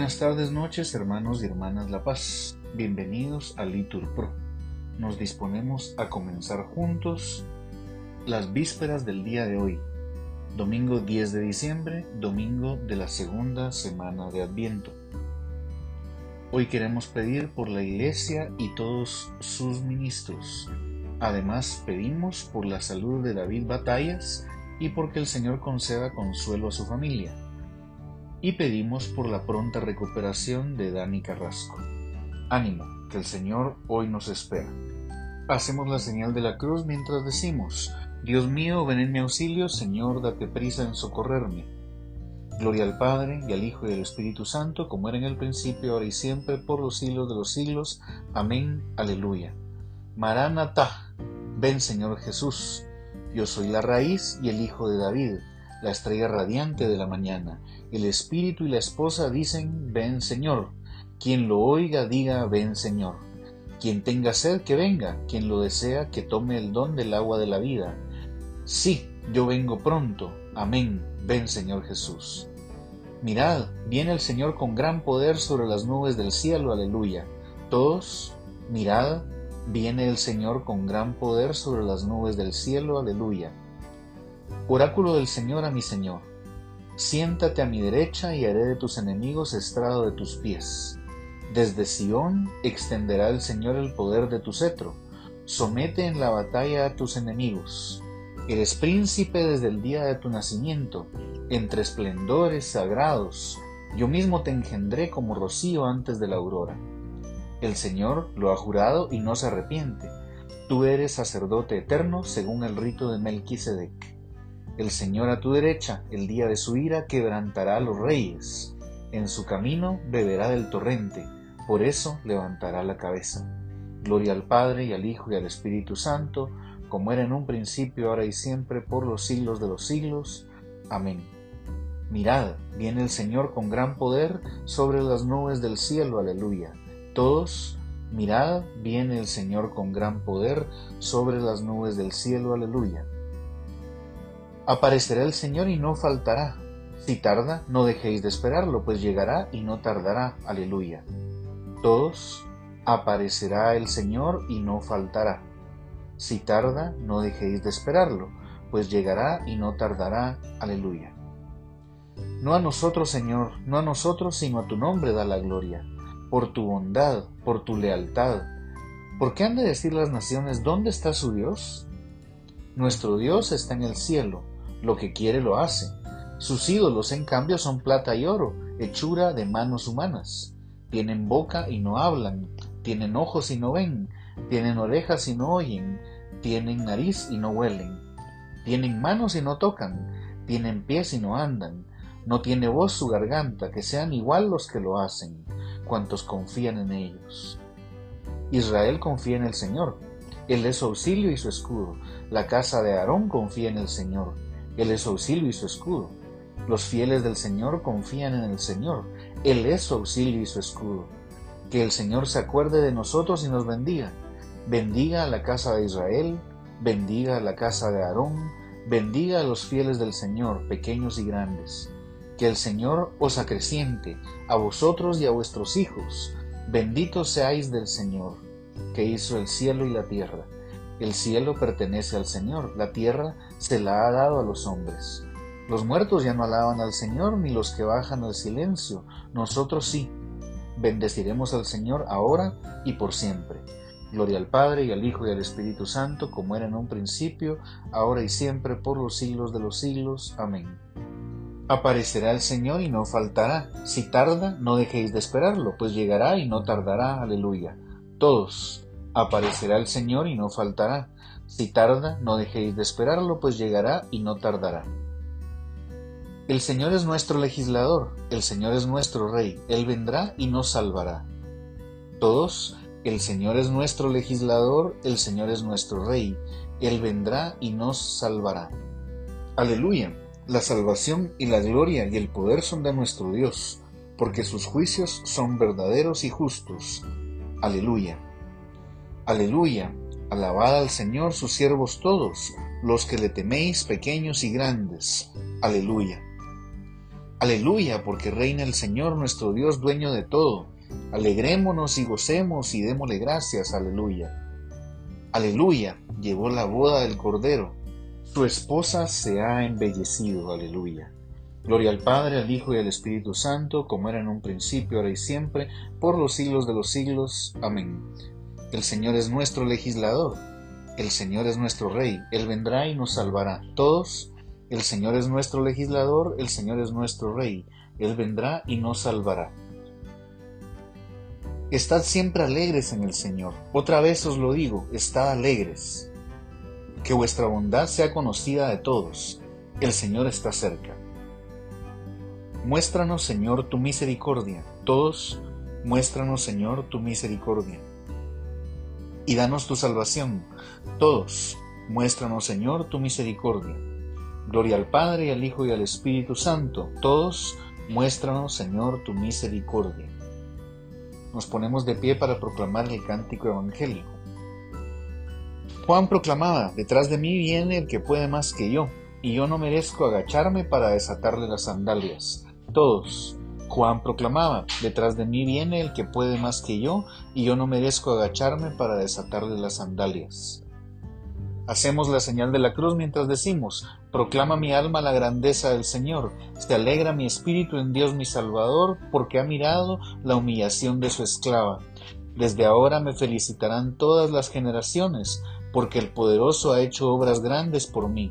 Buenas tardes, noches, hermanos y hermanas La Paz. Bienvenidos a Litur Pro. Nos disponemos a comenzar juntos las vísperas del día de hoy, domingo 10 de diciembre, domingo de la segunda semana de Adviento. Hoy queremos pedir por la Iglesia y todos sus ministros. Además, pedimos por la salud de David Batallas y porque el Señor conceda consuelo a su familia y pedimos por la pronta recuperación de Dani Carrasco. Ánimo, que el Señor hoy nos espera. Hacemos la señal de la cruz mientras decimos, Dios mío, ven en mi auxilio, Señor, date prisa en socorrerme. Gloria al Padre, y al Hijo, y al Espíritu Santo, como era en el principio, ahora y siempre, por los siglos de los siglos. Amén. Aleluya. Maranatá, ven Señor Jesús. Yo soy la raíz y el Hijo de David la estrella radiante de la mañana. El espíritu y la esposa dicen, ven Señor. Quien lo oiga diga, ven Señor. Quien tenga sed, que venga. Quien lo desea, que tome el don del agua de la vida. Sí, yo vengo pronto. Amén. Ven Señor Jesús. Mirad, viene el Señor con gran poder sobre las nubes del cielo. Aleluya. Todos, mirad, viene el Señor con gran poder sobre las nubes del cielo. Aleluya. Oráculo del Señor a mi Señor, siéntate a mi derecha y haré de tus enemigos estrado de tus pies. Desde Sión extenderá el Señor el poder de tu cetro, somete en la batalla a tus enemigos. Eres príncipe desde el día de tu nacimiento, entre esplendores sagrados, yo mismo te engendré como rocío antes de la aurora. El Señor lo ha jurado y no se arrepiente. Tú eres sacerdote eterno según el rito de Melquisedec. El Señor a tu derecha, el día de su ira, quebrantará a los reyes. En su camino beberá del torrente, por eso levantará la cabeza. Gloria al Padre y al Hijo y al Espíritu Santo, como era en un principio, ahora y siempre, por los siglos de los siglos. Amén. Mirad, viene el Señor con gran poder sobre las nubes del cielo, aleluya. Todos, mirad, viene el Señor con gran poder sobre las nubes del cielo, aleluya. Aparecerá el Señor y no faltará. Si tarda, no dejéis de esperarlo, pues llegará y no tardará. Aleluya. Todos, aparecerá el Señor y no faltará. Si tarda, no dejéis de esperarlo, pues llegará y no tardará. Aleluya. No a nosotros, Señor, no a nosotros, sino a tu nombre da la gloria, por tu bondad, por tu lealtad. ¿Por qué han de decir las naciones dónde está su Dios? Nuestro Dios está en el cielo lo que quiere lo hace. Sus ídolos, en cambio, son plata y oro, hechura de manos humanas. Tienen boca y no hablan, tienen ojos y no ven, tienen orejas y no oyen, tienen nariz y no huelen, tienen manos y no tocan, tienen pies y no andan, no tiene voz su garganta, que sean igual los que lo hacen, cuantos confían en ellos. Israel confía en el Señor, Él es su auxilio y su escudo, la casa de Aarón confía en el Señor, él es su auxilio y su escudo. Los fieles del Señor confían en el Señor. Él es su auxilio y su escudo. Que el Señor se acuerde de nosotros y nos bendiga. Bendiga a la casa de Israel, bendiga a la casa de Aarón, bendiga a los fieles del Señor, pequeños y grandes. Que el Señor os acreciente, a vosotros y a vuestros hijos. Benditos seáis del Señor, que hizo el cielo y la tierra el cielo pertenece al Señor, la tierra se la ha dado a los hombres. Los muertos ya no alaban al Señor, ni los que bajan al silencio, nosotros sí. Bendeciremos al Señor ahora y por siempre. Gloria al Padre y al Hijo y al Espíritu Santo, como era en un principio, ahora y siempre, por los siglos de los siglos. Amén. Aparecerá el Señor y no faltará. Si tarda, no dejéis de esperarlo, pues llegará y no tardará. Aleluya. Todos Aparecerá el Señor y no faltará. Si tarda, no dejéis de esperarlo, pues llegará y no tardará. El Señor es nuestro legislador, el Señor es nuestro Rey, Él vendrá y nos salvará. Todos, el Señor es nuestro legislador, el Señor es nuestro Rey, Él vendrá y nos salvará. Aleluya, la salvación y la gloria y el poder son de nuestro Dios, porque sus juicios son verdaderos y justos. Aleluya. Aleluya. Alabad al Señor sus siervos todos, los que le teméis, pequeños y grandes. Aleluya. Aleluya, porque reina el Señor nuestro Dios, dueño de todo. Alegrémonos y gocemos y démosle gracias. Aleluya. Aleluya, llegó la boda del Cordero. Su esposa se ha embellecido. Aleluya. Gloria al Padre, al Hijo y al Espíritu Santo, como era en un principio, ahora y siempre, por los siglos de los siglos. Amén. El Señor es nuestro legislador. El Señor es nuestro Rey. Él vendrá y nos salvará. Todos el Señor es nuestro legislador, el Señor es nuestro Rey, Él vendrá y nos salvará. Estad siempre alegres en el Señor. Otra vez os lo digo, estad alegres. Que vuestra bondad sea conocida de todos. El Señor está cerca. Muéstranos, Señor, tu misericordia. Todos, muéstranos, Señor, tu misericordia. Y danos tu salvación. Todos, muéstranos, Señor, tu misericordia Gloria al Padre, y al Hijo, y al Espíritu Santo. Todos, muéstranos, Señor, tu misericordia. Nos ponemos de pie para proclamar el cántico evangélico. Juan proclamaba, detrás de mí viene el que puede más que yo, y yo no merezco agacharme para desatarle las sandalias. Todos, Juan proclamaba, detrás de mí viene el que puede más que yo, y yo no merezco agacharme para desatarle las sandalias. Hacemos la señal de la cruz mientras decimos, proclama mi alma la grandeza del Señor, se alegra mi espíritu en Dios mi Salvador, porque ha mirado la humillación de su esclava. Desde ahora me felicitarán todas las generaciones, porque el poderoso ha hecho obras grandes por mí.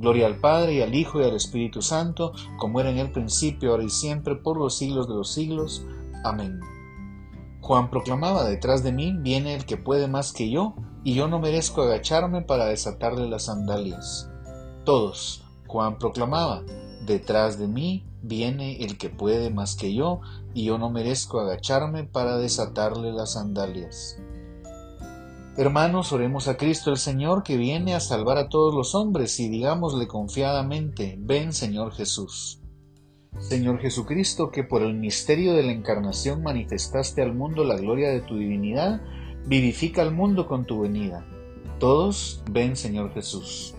Gloria al Padre y al Hijo y al Espíritu Santo, como era en el principio, ahora y siempre, por los siglos de los siglos. Amén. Juan proclamaba, detrás de mí viene el que puede más que yo, y yo no merezco agacharme para desatarle las sandalias. Todos, Juan proclamaba, detrás de mí viene el que puede más que yo, y yo no merezco agacharme para desatarle las sandalias. Hermanos, oremos a Cristo el Señor que viene a salvar a todos los hombres y digámosle confiadamente, ven Señor Jesús. Señor Jesucristo, que por el misterio de la encarnación manifestaste al mundo la gloria de tu divinidad, vivifica al mundo con tu venida. Todos ven, Señor Jesús.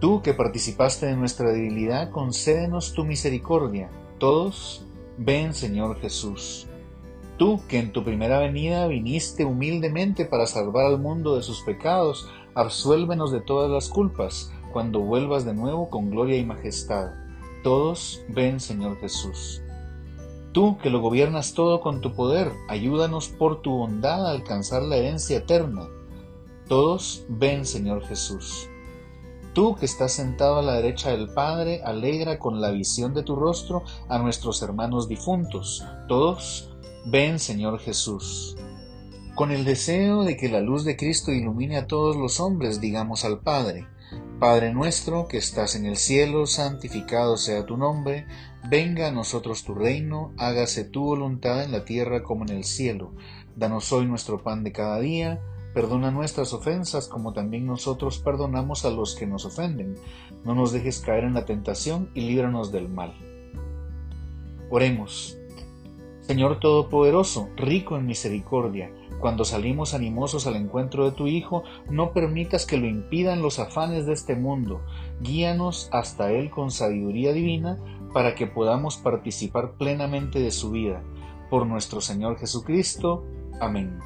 Tú que participaste de nuestra debilidad, concédenos tu misericordia. Todos ven, Señor Jesús. Tú que en tu primera venida viniste humildemente para salvar al mundo de sus pecados, absuélvenos de todas las culpas cuando vuelvas de nuevo con gloria y majestad. Todos ven, Señor Jesús. Tú que lo gobiernas todo con tu poder, ayúdanos por tu bondad a alcanzar la herencia eterna. Todos ven, Señor Jesús. Tú que estás sentado a la derecha del Padre, alegra con la visión de tu rostro a nuestros hermanos difuntos. Todos ven, Señor Jesús. Con el deseo de que la luz de Cristo ilumine a todos los hombres, digamos al Padre, Padre nuestro que estás en el cielo, santificado sea tu nombre, venga a nosotros tu reino, hágase tu voluntad en la tierra como en el cielo. Danos hoy nuestro pan de cada día, perdona nuestras ofensas como también nosotros perdonamos a los que nos ofenden. No nos dejes caer en la tentación y líbranos del mal. Oremos. Señor Todopoderoso, rico en misericordia, cuando salimos animosos al encuentro de tu Hijo, no permitas que lo impidan los afanes de este mundo. Guíanos hasta Él con sabiduría divina para que podamos participar plenamente de su vida. Por nuestro Señor Jesucristo. Amén.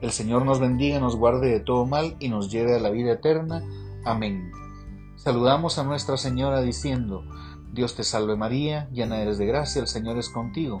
El Señor nos bendiga, nos guarde de todo mal y nos lleve a la vida eterna. Amén. Saludamos a Nuestra Señora diciendo, Dios te salve María, llena eres de gracia, el Señor es contigo.